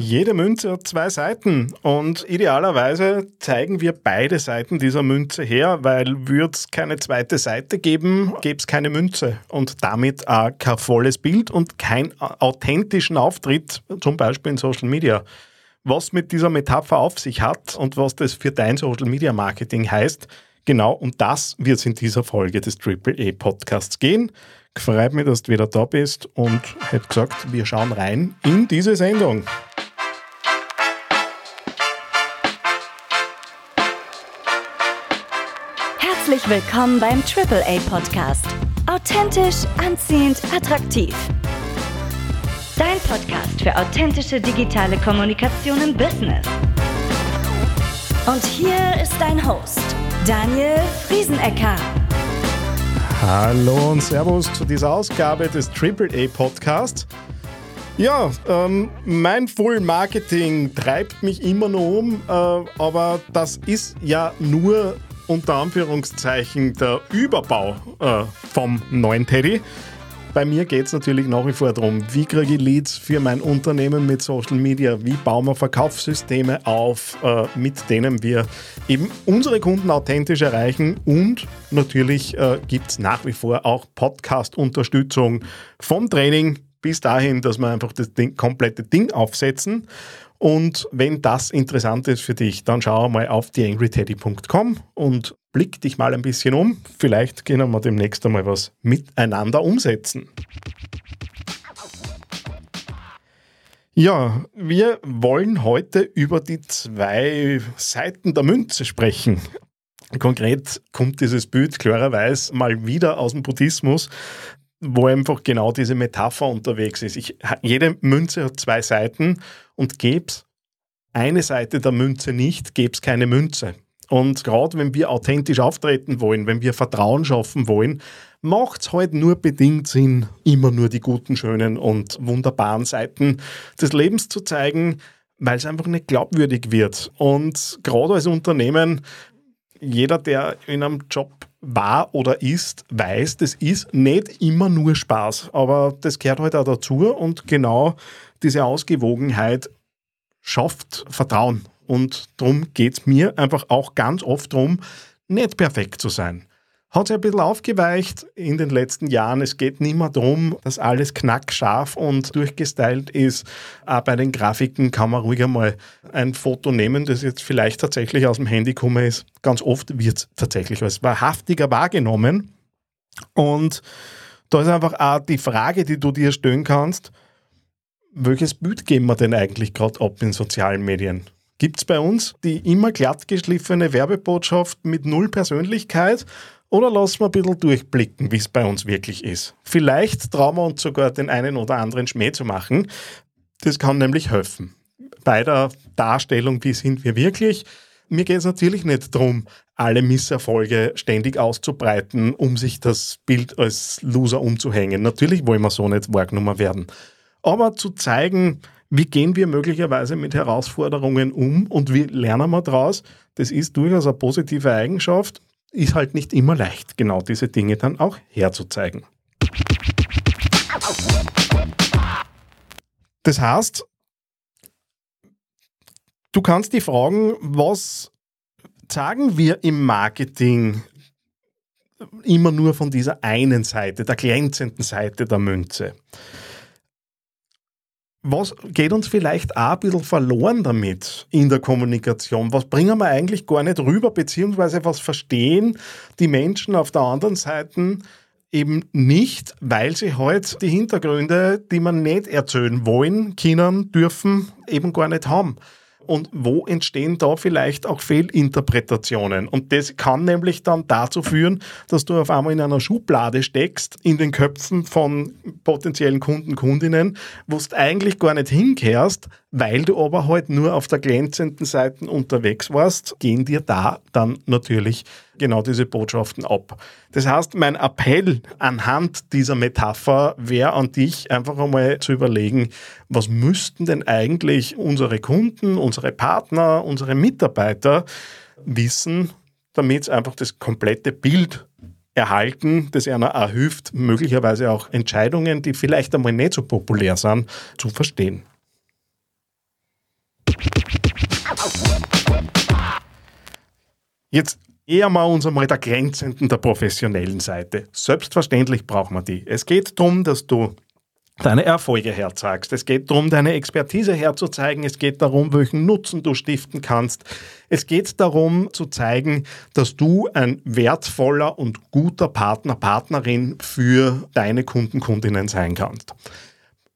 Jede Münze hat zwei Seiten und idealerweise zeigen wir beide Seiten dieser Münze her, weil würde es keine zweite Seite geben, gäbe es keine Münze und damit auch kein volles Bild und keinen authentischen Auftritt, zum Beispiel in Social Media. Was mit dieser Metapher auf sich hat und was das für dein Social Media Marketing heißt, genau um das wird es in dieser Folge des AAA Podcasts gehen. Freut mich, dass du wieder da bist und hätte gesagt, wir schauen rein in diese Sendung. Herzlich willkommen beim AAA Podcast. Authentisch, anziehend, attraktiv. Dein Podcast für authentische digitale Kommunikation im Business. Und hier ist dein Host, Daniel Friesenecker. Hallo und Servus zu dieser Ausgabe des AAA Podcasts. Ja, ähm, mein Full Marketing treibt mich immer noch um, äh, aber das ist ja nur unter Anführungszeichen der Überbau äh, vom neuen Teddy. Bei mir geht es natürlich nach wie vor darum, wie kriege ich Leads für mein Unternehmen mit Social Media, wie bauen wir Verkaufssysteme auf, äh, mit denen wir eben unsere Kunden authentisch erreichen? Und natürlich äh, gibt es nach wie vor auch Podcast-Unterstützung vom Training. Bis dahin, dass wir einfach das Ding, komplette Ding aufsetzen und wenn das interessant ist für dich, dann schau mal auf theangryteddy.com und blick dich mal ein bisschen um. Vielleicht können wir demnächst einmal was miteinander umsetzen. Ja, wir wollen heute über die zwei Seiten der Münze sprechen. Konkret kommt dieses Bild klarerweise mal wieder aus dem Buddhismus, wo einfach genau diese Metapher unterwegs ist. Ich, jede Münze hat zwei Seiten und gäbe es eine Seite der Münze nicht, gäbe es keine Münze. Und gerade wenn wir authentisch auftreten wollen, wenn wir Vertrauen schaffen wollen, macht es halt nur bedingt Sinn, immer nur die guten, schönen und wunderbaren Seiten des Lebens zu zeigen, weil es einfach nicht glaubwürdig wird. Und gerade als Unternehmen, jeder, der in einem Job war oder ist, weiß, das ist nicht immer nur Spaß, aber das gehört halt auch dazu und genau diese Ausgewogenheit schafft Vertrauen. Und darum geht es mir einfach auch ganz oft darum, nicht perfekt zu sein. Hat sich ein bisschen aufgeweicht in den letzten Jahren. Es geht nicht mehr darum, dass alles knackscharf und durchgestylt ist. Auch bei den Grafiken kann man ruhig einmal ein Foto nehmen, das jetzt vielleicht tatsächlich aus dem Handy gekommen ist. Ganz oft wird es tatsächlich als wahrhaftiger wahrgenommen. Und da ist einfach auch die Frage, die du dir stellen kannst, welches Bild geben wir denn eigentlich gerade ab in sozialen Medien? Gibt es bei uns die immer glattgeschliffene Werbebotschaft mit null Persönlichkeit oder lassen wir ein bisschen durchblicken, wie es bei uns wirklich ist? Vielleicht trauen wir uns sogar den einen oder anderen Schmäh zu machen. Das kann nämlich helfen. Bei der Darstellung, wie sind wir wirklich? Mir geht es natürlich nicht darum, alle Misserfolge ständig auszubreiten, um sich das Bild als Loser umzuhängen. Natürlich wollen wir so nicht wahrgenommen werden aber zu zeigen, wie gehen wir möglicherweise mit Herausforderungen um und wie lernen wir daraus, das ist durchaus eine positive Eigenschaft, ist halt nicht immer leicht, genau diese Dinge dann auch herzuzeigen. Das heißt, du kannst die fragen, was sagen wir im Marketing immer nur von dieser einen Seite, der glänzenden Seite der Münze was geht uns vielleicht auch ein bisschen verloren damit in der Kommunikation? Was bringen wir eigentlich gar nicht rüber, beziehungsweise was verstehen die Menschen auf der anderen Seite eben nicht, weil sie halt die Hintergründe, die man nicht erzählen wollen, können, dürfen, eben gar nicht haben und wo entstehen da vielleicht auch Fehlinterpretationen. Und das kann nämlich dann dazu führen, dass du auf einmal in einer Schublade steckst, in den Köpfen von potenziellen Kunden, Kundinnen, wo du eigentlich gar nicht hinkehrst, weil du aber halt nur auf der glänzenden Seite unterwegs warst, gehen dir da dann natürlich genau diese Botschaften ab. Das heißt, mein Appell anhand dieser Metapher wäre an dich einfach einmal zu überlegen, was müssten denn eigentlich unsere Kunden, unsere Partner, unsere Mitarbeiter wissen, damit sie einfach das komplette Bild erhalten, das einer auch hilft, möglicherweise auch Entscheidungen, die vielleicht einmal nicht so populär sind, zu verstehen. Jetzt eher mal uns einmal der glänzenden, der professionellen Seite. Selbstverständlich brauchen wir die. Es geht darum, dass du deine Erfolge herzeigst. Es geht darum, deine Expertise herzuzeigen. Es geht darum, welchen Nutzen du stiften kannst. Es geht darum, zu zeigen, dass du ein wertvoller und guter Partner, Partnerin für deine Kunden, Kundinnen sein kannst.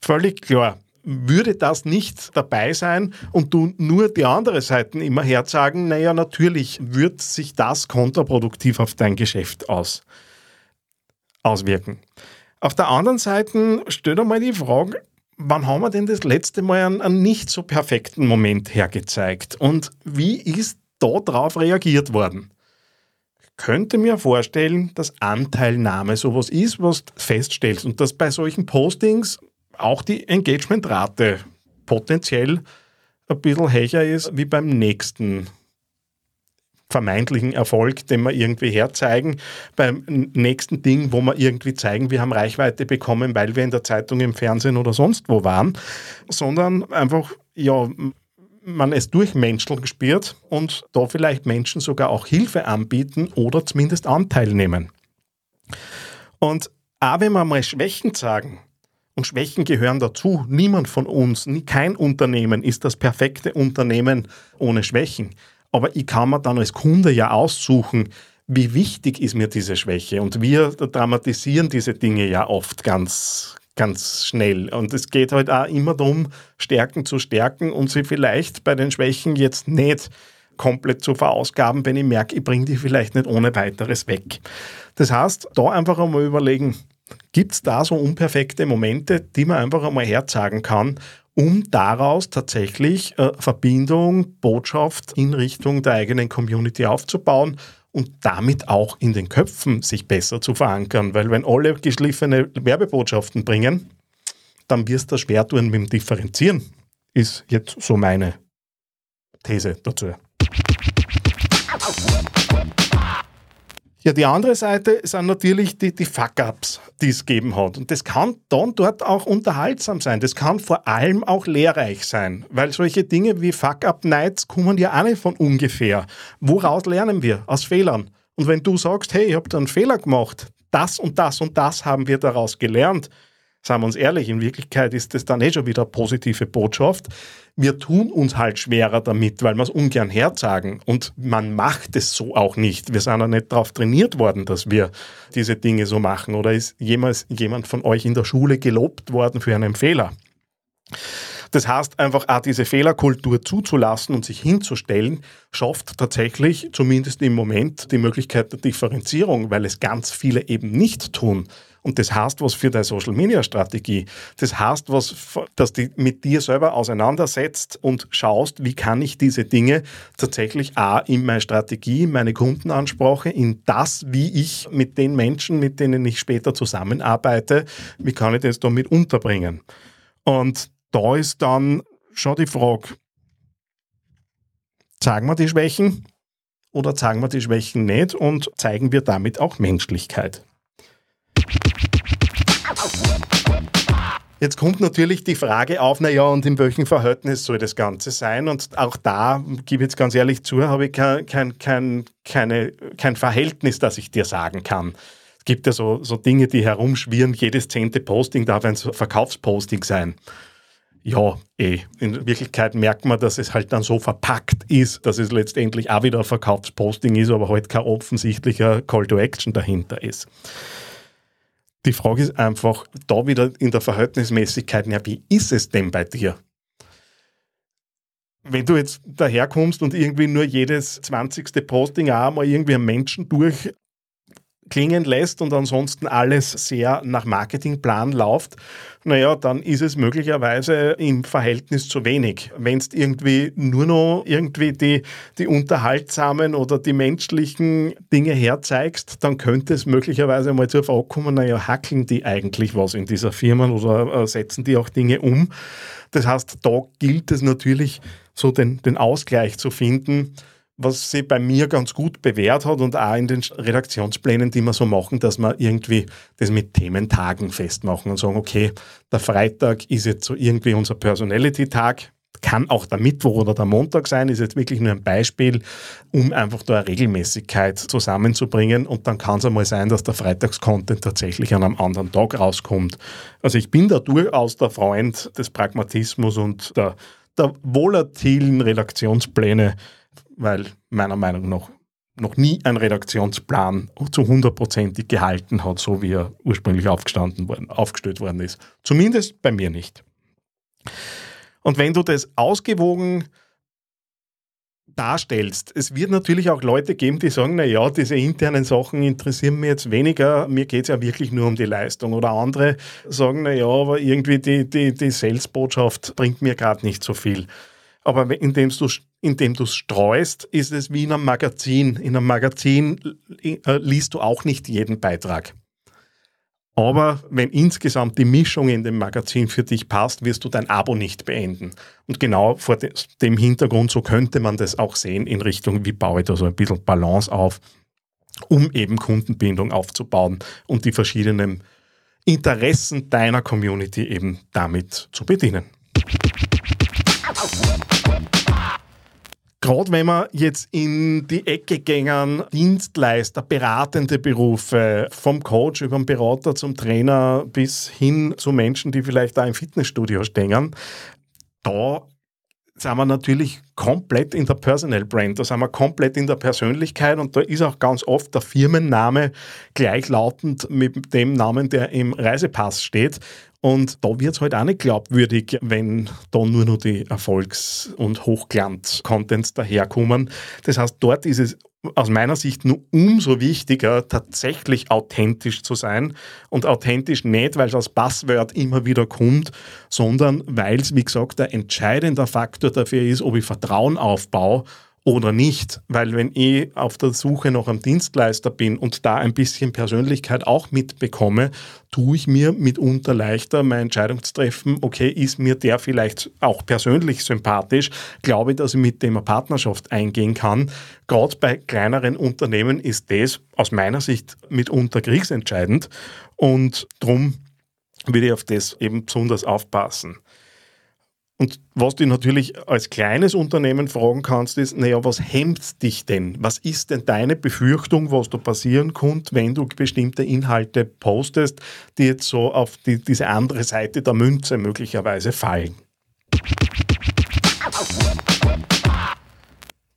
Völlig klar. Würde das nicht dabei sein und du nur die andere Seite immer herzagen, naja, natürlich wird sich das kontraproduktiv auf dein Geschäft aus, auswirken. Auf der anderen Seite stellt einmal die Frage, wann haben wir denn das letzte Mal einen, einen nicht so perfekten Moment hergezeigt und wie ist darauf reagiert worden? Ich könnte mir vorstellen, dass Anteilnahme sowas ist, was du feststellst und dass bei solchen Postings auch die Engagementrate potenziell ein bisschen höher ist wie beim nächsten vermeintlichen Erfolg, den wir irgendwie herzeigen, beim nächsten Ding, wo wir irgendwie zeigen, wir haben Reichweite bekommen, weil wir in der Zeitung, im Fernsehen oder sonst wo waren, sondern einfach, ja, man es durch Menschen spürt und da vielleicht Menschen sogar auch Hilfe anbieten oder zumindest Anteil nehmen. Und auch wenn wir mal Schwächen sagen, und Schwächen gehören dazu, niemand von uns, kein Unternehmen ist das perfekte Unternehmen ohne Schwächen. Aber ich kann mir dann als Kunde ja aussuchen, wie wichtig ist mir diese Schwäche. Und wir dramatisieren diese Dinge ja oft ganz, ganz schnell. Und es geht halt auch immer darum, Stärken zu stärken und sie vielleicht bei den Schwächen jetzt nicht komplett zu verausgaben, wenn ich merke, ich bringe die vielleicht nicht ohne weiteres weg. Das heißt, da einfach einmal überlegen, gibt es da so unperfekte Momente, die man einfach einmal herzagen kann um daraus tatsächlich äh, Verbindung, Botschaft in Richtung der eigenen Community aufzubauen und damit auch in den Köpfen sich besser zu verankern. Weil wenn alle geschliffene Werbebotschaften bringen, dann wirst du schwer tun mit dem Differenzieren, ist jetzt so meine These dazu. Ja, die andere Seite sind natürlich die, die Fuck-Ups, die es gegeben hat. Und das kann dann dort auch unterhaltsam sein. Das kann vor allem auch lehrreich sein, weil solche Dinge wie Fuck-Up-Nights kommen ja auch nicht von ungefähr. Woraus lernen wir? Aus Fehlern. Und wenn du sagst, hey, ich habe da einen Fehler gemacht, das und das und das haben wir daraus gelernt, Sagen wir uns ehrlich, in Wirklichkeit ist das dann eh schon wieder eine positive Botschaft. Wir tun uns halt schwerer damit, weil wir es ungern herzagen. Und man macht es so auch nicht. Wir sind ja nicht darauf trainiert worden, dass wir diese Dinge so machen. Oder ist jemals jemand von euch in der Schule gelobt worden für einen Fehler? Das heißt, einfach auch diese Fehlerkultur zuzulassen und sich hinzustellen, schafft tatsächlich zumindest im Moment die Möglichkeit der Differenzierung, weil es ganz viele eben nicht tun. Und das heißt was für deine Social Media Strategie. Das heißt was, dass du mit dir selber auseinandersetzt und schaust, wie kann ich diese Dinge tatsächlich auch in meine Strategie, in meine Kundenansprache, in das, wie ich mit den Menschen, mit denen ich später zusammenarbeite, wie kann ich das damit unterbringen? Und da ist dann schon die Frage, zeigen wir die Schwächen oder zeigen wir die Schwächen nicht und zeigen wir damit auch Menschlichkeit? Jetzt kommt natürlich die Frage auf, naja, und in welchem Verhältnis soll das Ganze sein? Und auch da, gebe ich jetzt ganz ehrlich zu, habe ich kein, kein, kein, keine, kein Verhältnis, das ich dir sagen kann. Es gibt ja so, so Dinge, die herumschwirren, jedes zehnte Posting darf ein Verkaufsposting sein. Ja, eh. In Wirklichkeit merkt man, dass es halt dann so verpackt ist, dass es letztendlich auch wieder ein Verkaufsposting ist, aber halt kein offensichtlicher Call to Action dahinter ist. Die Frage ist einfach, da wieder in der Verhältnismäßigkeit, ja, wie ist es denn bei dir? Wenn du jetzt daherkommst und irgendwie nur jedes 20. Posting auch mal irgendwie einen Menschen durch klingen lässt und ansonsten alles sehr nach Marketingplan läuft, naja, dann ist es möglicherweise im Verhältnis zu wenig. Wenn es irgendwie nur noch irgendwie die, die unterhaltsamen oder die menschlichen Dinge herzeigst, dann könnte es möglicherweise mal zur Frage kommen, naja, hackeln die eigentlich was in dieser Firma oder äh, setzen die auch Dinge um? Das heißt, da gilt es natürlich, so den, den Ausgleich zu finden, was sich bei mir ganz gut bewährt hat und auch in den Redaktionsplänen, die wir so machen, dass wir irgendwie das mit Thementagen festmachen und sagen, okay, der Freitag ist jetzt so irgendwie unser Personality-Tag, kann auch der Mittwoch oder der Montag sein, ist jetzt wirklich nur ein Beispiel, um einfach da eine Regelmäßigkeit zusammenzubringen. Und dann kann es einmal sein, dass der Freitagscontent tatsächlich an einem anderen Tag rauskommt. Also ich bin da durchaus der Freund des Pragmatismus und der, der volatilen Redaktionspläne, weil meiner Meinung nach noch nie ein Redaktionsplan zu hundertprozentig gehalten hat, so wie er ursprünglich aufgestanden worden, aufgestellt worden ist. Zumindest bei mir nicht. Und wenn du das ausgewogen darstellst, es wird natürlich auch Leute geben, die sagen, na ja, diese internen Sachen interessieren mich jetzt weniger, mir geht es ja wirklich nur um die Leistung. Oder andere sagen, na ja, aber irgendwie die, die, die Sales-Botschaft bringt mir gerade nicht so viel. Aber indem du indem es streust, ist es wie in einem Magazin. In einem Magazin äh, liest du auch nicht jeden Beitrag. Aber wenn insgesamt die Mischung in dem Magazin für dich passt, wirst du dein Abo nicht beenden. Und genau vor dem Hintergrund, so könnte man das auch sehen in Richtung, wie baue ich da so ein bisschen Balance auf, um eben Kundenbindung aufzubauen und die verschiedenen Interessen deiner Community eben damit zu bedienen gerade wenn man jetzt in die Ecke gängen, Dienstleister, beratende Berufe, vom Coach über den Berater zum Trainer bis hin zu Menschen, die vielleicht da im Fitnessstudio stehen, da sind wir natürlich komplett in der Personal Brand, da sind wir komplett in der Persönlichkeit und da ist auch ganz oft der Firmenname gleichlautend mit dem Namen, der im Reisepass steht. Und da wird es halt auch nicht glaubwürdig, wenn da nur noch die Erfolgs- und Hochglanz-Contents daherkommen. Das heißt, dort ist es aus meiner Sicht nur umso wichtiger, tatsächlich authentisch zu sein. Und authentisch nicht, weil es als Passwort immer wieder kommt, sondern weil es, wie gesagt, der entscheidende Faktor dafür ist, ob ich Vertrauen aufbaue oder nicht. Weil wenn ich auf der Suche nach einem Dienstleister bin und da ein bisschen Persönlichkeit auch mitbekomme, tue ich mir mitunter leichter, meine Entscheidung zu treffen, okay, ist mir der vielleicht auch persönlich sympathisch, glaube ich, dass ich mit dem eine Partnerschaft eingehen kann. Gerade bei kleineren Unternehmen ist das aus meiner Sicht mitunter kriegsentscheidend und darum würde ich auf das eben besonders aufpassen. Und was du natürlich als kleines Unternehmen fragen kannst, ist, naja, was hemmt dich denn? Was ist denn deine Befürchtung, was da passieren könnte, wenn du bestimmte Inhalte postest, die jetzt so auf die, diese andere Seite der Münze möglicherweise fallen?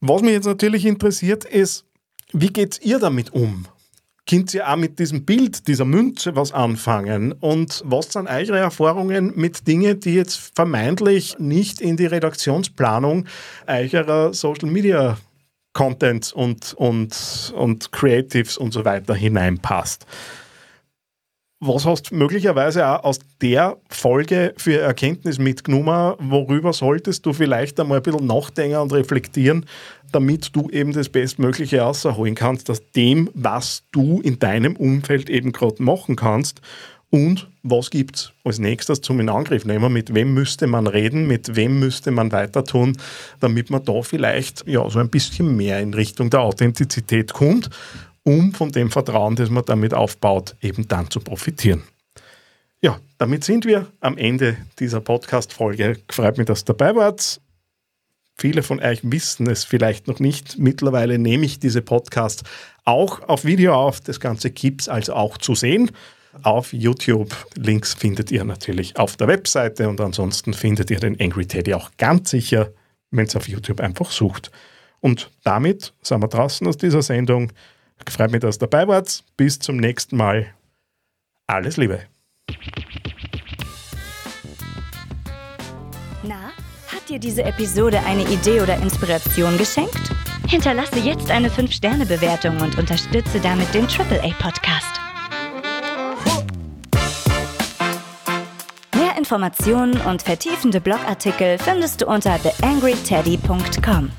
Was mich jetzt natürlich interessiert, ist, wie geht ihr damit um? Könnt ihr auch mit diesem Bild dieser Münze was anfangen? Und was sind eure Erfahrungen mit Dingen, die jetzt vermeintlich nicht in die Redaktionsplanung eurer Social Media Content und, und, und Creatives und so weiter hineinpasst? Was hast du möglicherweise auch aus der Folge für Erkenntnis mitgenommen? Worüber solltest du vielleicht einmal ein bisschen nachdenken und reflektieren, damit du eben das Bestmögliche rausholen kannst, aus dem, was du in deinem Umfeld eben gerade machen kannst? Und was gibt es als nächstes zum in Angriff nehmen? Mit wem müsste man reden? Mit wem müsste man weiter tun, damit man da vielleicht ja, so ein bisschen mehr in Richtung der Authentizität kommt um von dem Vertrauen, das man damit aufbaut, eben dann zu profitieren. Ja, damit sind wir am Ende dieser Podcast-Folge. Freut mich, dass ihr dabei wart. Viele von euch wissen es vielleicht noch nicht. Mittlerweile nehme ich diese Podcasts auch auf Video auf. Das Ganze gibt es also auch zu sehen auf YouTube. Links findet ihr natürlich auf der Webseite und ansonsten findet ihr den Angry Teddy auch ganz sicher, wenn es auf YouTube einfach sucht. Und damit sind wir draußen aus dieser Sendung. Freut mich, dass ihr dabei wart. Bis zum nächsten Mal. Alles Liebe. Na, hat dir diese Episode eine Idee oder Inspiration geschenkt? Hinterlasse jetzt eine 5-Sterne-Bewertung und unterstütze damit den AAA-Podcast. Mehr Informationen und vertiefende Blogartikel findest du unter theangryteddy.com.